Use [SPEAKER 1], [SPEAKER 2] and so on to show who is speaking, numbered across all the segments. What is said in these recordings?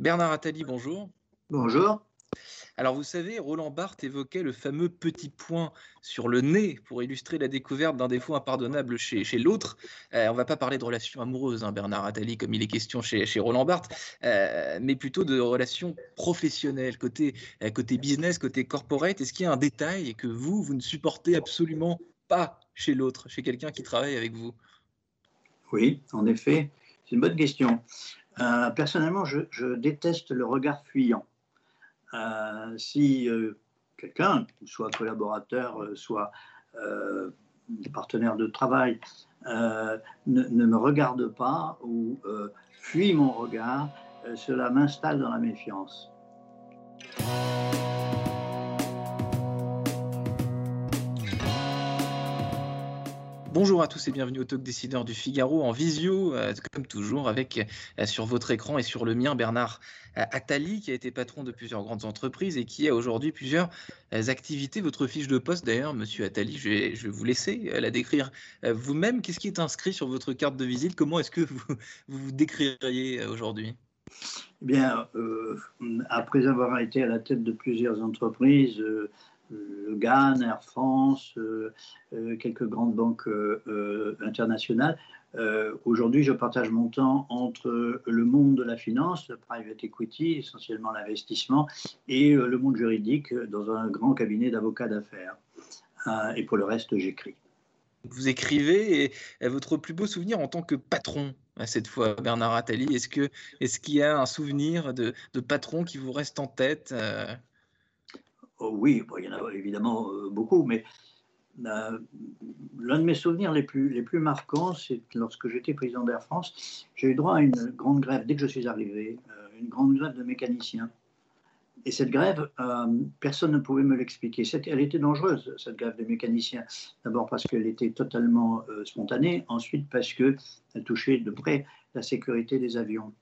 [SPEAKER 1] Bernard Attali, bonjour.
[SPEAKER 2] Bonjour.
[SPEAKER 1] Alors vous savez, Roland Barthes évoquait le fameux petit point sur le nez pour illustrer la découverte d'un défaut impardonnable chez, chez l'autre. Euh, on ne va pas parler de relations amoureuses, hein, Bernard Attali, comme il est question chez, chez Roland Barthes, euh, mais plutôt de relations professionnelles, côté, euh, côté business, côté corporate. Est-ce qu'il y a un détail que vous, vous ne supportez absolument pas chez l'autre, chez quelqu'un qui travaille avec vous?
[SPEAKER 2] Oui, en effet, c'est une bonne question. Personnellement, je, déteste le regard fuyant. Euh, si euh, quelqu'un, soit collaborateur, euh, soit des partenaires de travail, ne, me regarde pas ou fuit mon regard, cela m'installe dans la méfiance.
[SPEAKER 1] Bonjour à tous et bienvenue au Talk Décideur du Figaro en visio, euh, comme toujours, avec euh, sur votre écran et sur le mien Bernard euh, Attali, qui a été patron de plusieurs grandes entreprises et qui a aujourd'hui plusieurs activités. Votre fiche de poste, d'ailleurs, monsieur Attali, je vais, vous laisser la décrire vous-même. Qu'est-ce qui est inscrit sur votre carte de visite? Comment est-ce que vous vous, décririez aujourd'hui?
[SPEAKER 2] Eh Bien, après avoir été à la tête de plusieurs entreprises, le GAN, Air France, euh, euh, quelques grandes banques euh, internationales. Aujourd'hui, je partage mon temps entre le monde de la finance, private equity, essentiellement l'investissement, et le monde juridique dans un grand cabinet d'avocats d'affaires. et pour le reste, j'écris.
[SPEAKER 1] Vous écrivez et, votre plus beau souvenir en tant que patron, cette fois, Bernard Attali, est-ce qu'il est y a un souvenir de, patron qui vous reste en tête
[SPEAKER 2] Oh oui, il y en a évidemment euh, beaucoup, mais euh, l'un de mes souvenirs les plus, les plus marquants, c'est lorsque j'étais président d'Air France, j'ai eu droit à une grande grève dès que je suis arrivé, euh, une grande grève de mécaniciens. Et cette grève, personne ne pouvait me l'expliquer. Elle était dangereuse, cette grève des mécaniciens. D'abord parce qu'elle était totalement spontanée, ensuite parce qu'elle touchait de près la sécurité des avions.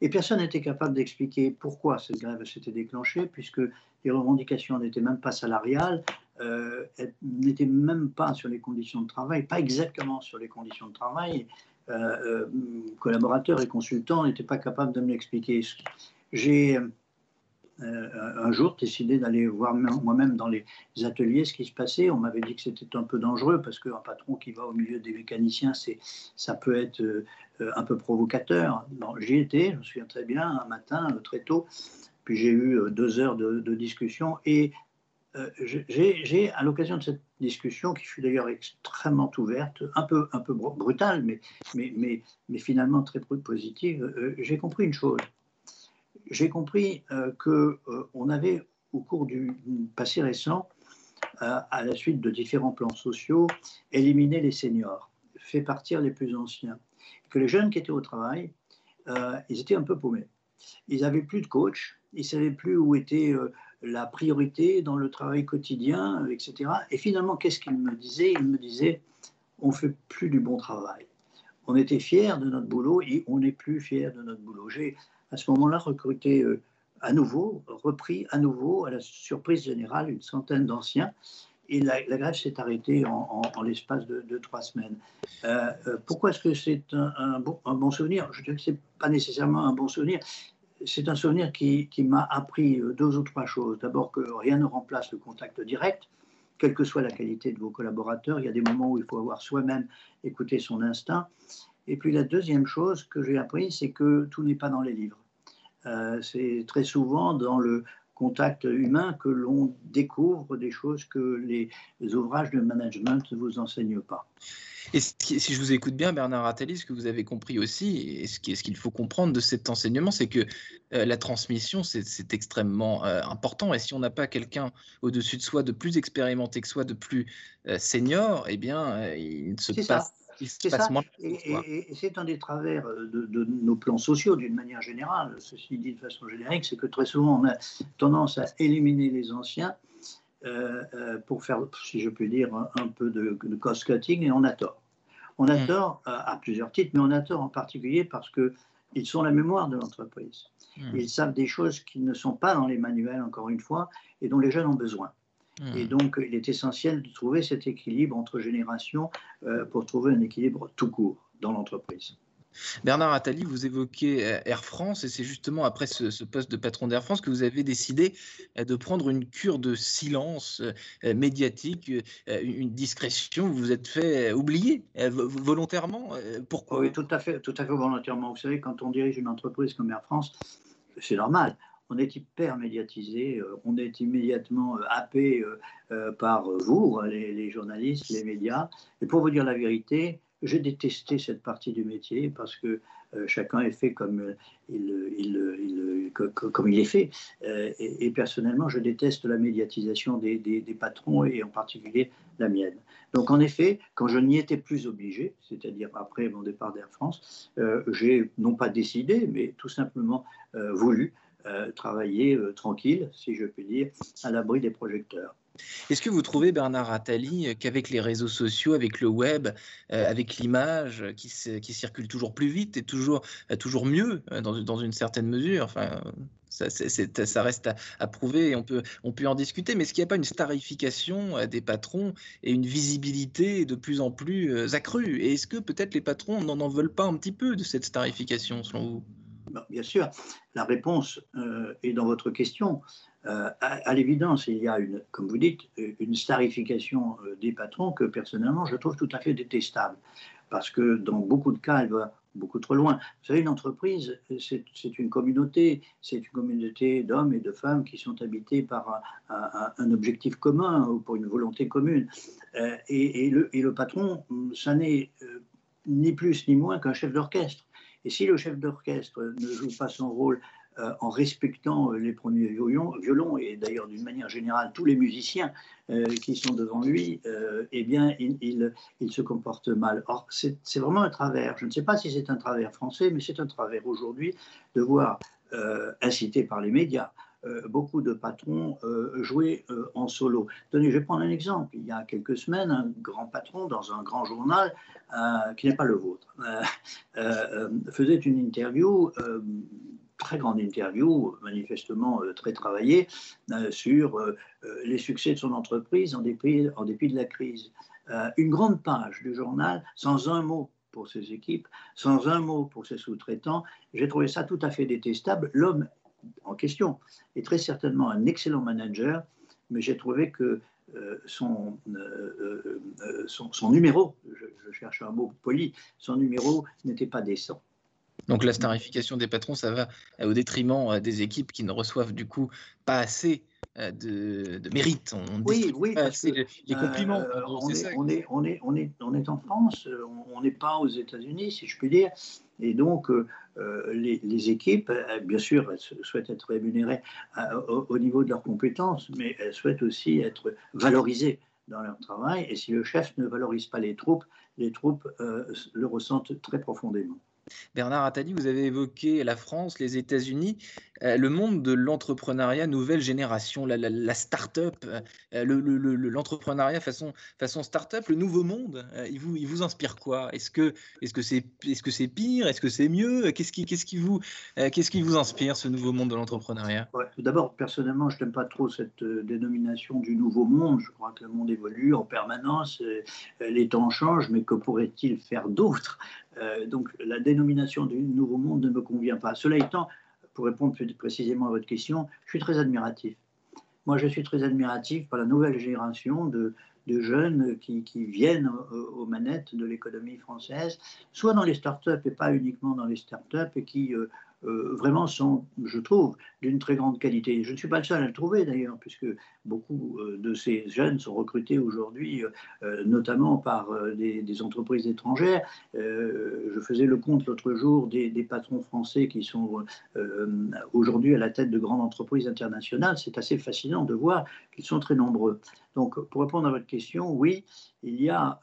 [SPEAKER 2] Et personne n'était capable d'expliquer pourquoi cette grève s'était déclenchée, puisque les revendications n'étaient même pas salariales, euh, n'étaient même pas sur les conditions de travail, pas exactement sur les conditions de travail. Euh, euh, collaborateurs et consultants n'étaient pas capables de me l'expliquer. J'ai euh, un jour décidé d'aller voir moi-même dans les ateliers ce qui se passait. On m'avait dit que c'était un peu dangereux parce qu'un patron qui va au milieu des mécaniciens, ça peut être euh, un peu provocateur. J'y étais, je me souviens très bien, un matin, euh, très tôt, puis j'ai eu deux heures de, discussion et j'ai, à l'occasion de cette discussion, qui fut d'ailleurs extrêmement ouverte, un peu, un peu brutale, mais, mais, mais, mais finalement très positive, j'ai compris une chose j'ai compris euh, qu'on euh, avait, au cours du passé récent, euh, à la suite de différents plans sociaux, éliminé les seniors, fait partir les plus anciens. Que les jeunes qui étaient au travail, ils étaient un peu paumés. Ils n'avaient plus de coach, ils ne savaient plus où était la priorité dans le travail quotidien, etc. Et finalement, qu'est-ce qu'ils me disaient? Ils me disaient, on fait plus du bon travail. On était fiers de notre boulot et on n'est plus fiers de notre boulot. J'ai à ce moment-là recruté euh, à nouveau, repris à nouveau, à la surprise générale, une centaine d'anciens. Et la, grève s'est arrêtée en, l'espace de, trois semaines. Euh, euh, pourquoi est-ce que c'est un, bon, souvenir? Je dirais que ce n'est pas nécessairement un bon souvenir. C'est un souvenir qui, m'a appris deux ou trois choses. D'abord que rien ne remplace le contact direct, quelle que soit la qualité de vos collaborateurs. Il y a des moments où il faut avoir soi-même écouté son instinct. Et puis la deuxième chose que j'ai appris, c'est que tout n'est pas dans les livres. Euh, c'est très souvent dans le contact humain que l'on découvre des choses que les, ouvrages de management ne vous enseignent pas.
[SPEAKER 1] Et si je vous écoute bien, Bernard Attali, ce que vous avez compris aussi, et ce qu'il faut comprendre de cet enseignement, c'est que euh, la transmission, c'est extrêmement euh, important. Et si on n'a pas quelqu'un au-dessus de soi de plus expérimenté que soi, de plus senior, eh bien, il ne se passe
[SPEAKER 2] c'est ça. Et, c'est un des travers de, nos plans sociaux d'une manière générale, ceci dit de façon générique, c'est que très souvent on a tendance à éliminer les anciens euh, euh, pour faire, si je puis dire, un, peu de, cost-cutting et on a tort. On a mm. tort à plusieurs titres, mais on a tort en particulier parce qu'ils sont la mémoire de l'entreprise. Mm. Ils savent des choses qui ne sont pas dans les manuels, encore une fois, et dont les jeunes ont besoin. Et hmm. donc, il est essentiel de trouver cet équilibre entre générations euh, pour trouver un équilibre tout court dans l'entreprise.
[SPEAKER 1] Bernard Attali, vous évoquez euh, Air France et c'est justement après ce, poste de patron d'Air France que vous avez décidé euh, de prendre une cure de silence euh, médiatique, une discrétion. Vous vous êtes fait oublier volontairement. Pourquoi?
[SPEAKER 2] Oui, tout à fait, tout à fait volontairement. Vous savez, quand on dirige une entreprise comme Air France, c'est normal. On est hyper médiatisé, on est immédiatement happé par vous, les journalistes, les médias. Et pour vous dire la vérité, j'ai détesté cette partie du métier parce que euh, chacun est fait comme euh, il, est fait. Euh, et, personnellement, je déteste la médiatisation des, patrons et en particulier la mienne. Donc en effet, quand je n'y étais plus obligé, c'est-à-dire après mon départ d'Air France, j'ai non pas décidé, mais tout simplement voulu travailler tranquille, si je puis dire, à l'abri des projecteurs.
[SPEAKER 1] Est-ce que vous trouvez, Bernard Attali, euh, qu'avec les réseaux sociaux, avec le web, euh, avec l'image euh, qui, circule toujours plus vite et toujours, toujours mieux dans, une certaine mesure, enfin, ça, reste à, prouver et on peut, on peut en discuter, mais est-ce qu'il n'y a pas une starification des patrons et une visibilité de plus en plus accrue? Et est-ce que peut-être les patrons n'en veulent pas un petit peu de cette starification, selon vous?
[SPEAKER 2] Bien sûr, la réponse est dans votre question. Euh, à, l'évidence, il y a, comme vous dites, une starification euh, des patrons que personnellement je trouve tout à fait détestable. Parce que dans beaucoup de cas, elle va beaucoup trop loin. Vous savez, une entreprise, c'est une communauté, c'est une communauté d'hommes et de femmes qui sont habités par un, objectif commun ou pour une volonté commune. Euh, et, le, patron, ça n'est ni plus ni moins qu'un chef d'orchestre. Et si le chef d'orchestre ne joue pas son rôle euh, en respectant euh, les premiers violons, et d'ailleurs d'une manière générale tous les musiciens euh, qui sont devant lui, eh bien il, se comporte mal. Or, c'est vraiment un travers. Je ne sais pas si c'est un travers français, mais c'est un travers aujourd'hui de voir, incité par les médias, beaucoup de patrons jouer en solo. Tenez, je vais prendre un exemple. Il y a quelques semaines, un grand patron dans un grand journal, qui n'est pas le vôtre, faisait une interview très grande interview, manifestement euh, très travaillée, euh, sur euh, les succès de son entreprise en dépit, en dépit de la crise. une grande page du journal, sans un mot pour ses équipes, sans un mot pour ses sous-traitants. J'ai trouvé ça tout à fait détestable. L'homme en question est très certainement un excellent manager, mais j'ai trouvé que son, son, numéro, je, cherche un mot poli, son numéro n'était pas décent.
[SPEAKER 1] Donc la starification des patrons, ça va euh, au détriment euh, des équipes qui ne reçoivent du coup pas assez euh, de, mérite.
[SPEAKER 2] On oui, oui, pas assez les, compliments. on, est, on, est, on, est, on, est, on, est, en France, on n'est pas aux États-Unis, si je puis dire. Et donc, les, équipes, bien sûr, elles souhaitent être rémunérées au, niveau de leurs compétences, mais elles souhaitent aussi être valorisées dans leur travail. Et si le chef ne valorise pas les troupes, les troupes le ressentent très profondément.
[SPEAKER 1] Bernard Attali, vous avez évoqué la France, les États-Unis, euh, le monde de l'entrepreneuriat nouvelle génération, la, start-up, euh, l'entrepreneuriat façon, start-up, le nouveau monde, euh, il, vous, inspire quoi? Est-ce que c'est pire? Est-ce que c'est mieux? Qu'est-ce qui, vous, inspire, ce nouveau monde de l'entrepreneuriat?
[SPEAKER 2] D'abord, personnellement, je n'aime pas trop cette dénomination du nouveau monde. Je crois que le monde évolue en permanence, les temps changent, mais que pourrait-il faire d'autre? Donc la dénomination du nouveau monde ne me convient pas. Cela étant, pour répondre plus précisément à votre question, je suis très admiratif. Moi, je suis très admiratif par la nouvelle génération de, jeunes qui, viennent aux, manettes de l'économie française, soit dans les startups et pas uniquement dans les startups, et qui euh, euh, vraiment sont, je trouve, d'une très grande qualité. Je ne suis pas le seul à le trouver d'ailleurs, puisque beaucoup euh, de ces jeunes sont recrutés aujourd'hui, euh, notamment par des, entreprises étrangères. je faisais le compte l'autre jour des, patrons français qui sont aujourd'hui à la tête de grandes entreprises internationales. C'est assez fascinant de voir qu'ils sont très nombreux. Donc, pour répondre à votre question, oui, il y a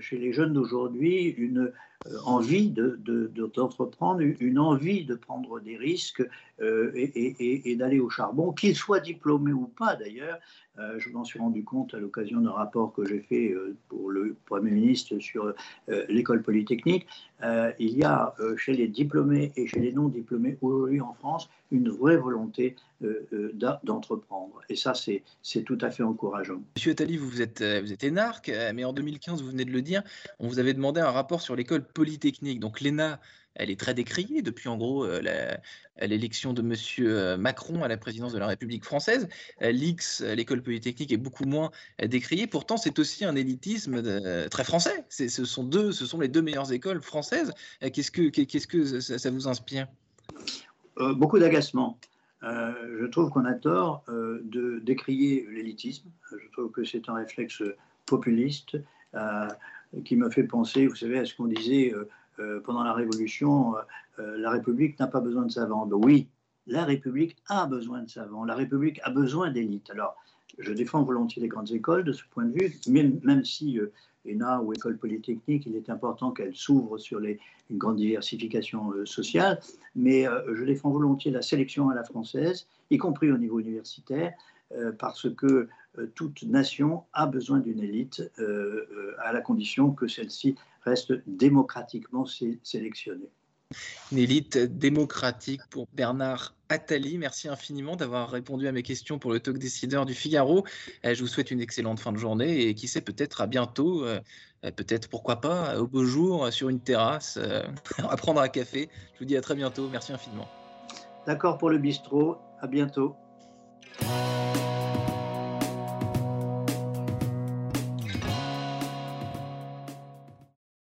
[SPEAKER 2] chez les jeunes d'aujourd'hui une envie d'entreprendre, de, une envie de prendre des risques, et, d'aller au charbon, qu'il soit diplômé ou pas d'ailleurs. je m'en suis rendu compte à l'occasion d'un rapport que j'ai fait pour le Premier ministre sur l'école polytechnique. il y a chez les diplômés et chez les non diplômés aujourd'hui en France une vraie volonté d'entreprendre. Et ça, c'est tout à fait encourageant.
[SPEAKER 1] Monsieur Attali, vous, êtes, vous êtes énarque, mais en 2015, vous venez de le dire, on vous avait demandé un rapport sur l'école polytechnique. Donc l'ENA, elle est très décriée depuis en gros euh, l'élection de M. Euh, Macron à la présidence de la République française. Euh, L'X, l'école polytechnique, est beaucoup moins décriée. Pourtant, c'est aussi un élitisme très français. Ce sont, deux, ce sont les deux meilleures écoles françaises. Qu'est-ce que, ça, vous inspire?
[SPEAKER 2] Beaucoup d'agacement. je trouve qu'on a tort de décrier l'élitisme. Je trouve que c'est un réflexe populiste qui me fait penser, vous savez, à ce qu'on disait pendant la Révolution, euh, euh, la République n'a pas besoin de savants. Oui, la République a besoin de savants, la République a besoin d'élites. Alors, je défends volontiers les grandes écoles de ce point de vue, même, même si ENA ou école polytechnique, il est important qu'elles s'ouvrent sur une grande diversification sociale, mais je défends volontiers la sélection à la française, y compris au niveau universitaire, parce que toute nation a besoin d'une élite à la condition que celle-ci reste démocratiquement sélectionné.
[SPEAKER 1] Une élite démocratique pour Bernard Attali. Merci infiniment d'avoir répondu à mes questions pour le talk décideur du Figaro. Euh, je vous souhaite une excellente fin de journée et qui sait, peut-être à bientôt, euh, euh, peut-être pourquoi pas, au beau jour, sur une terrasse, à prendre un café. Je vous dis à très bientôt. Merci infiniment.
[SPEAKER 2] D'accord pour le bistrot. À bientôt.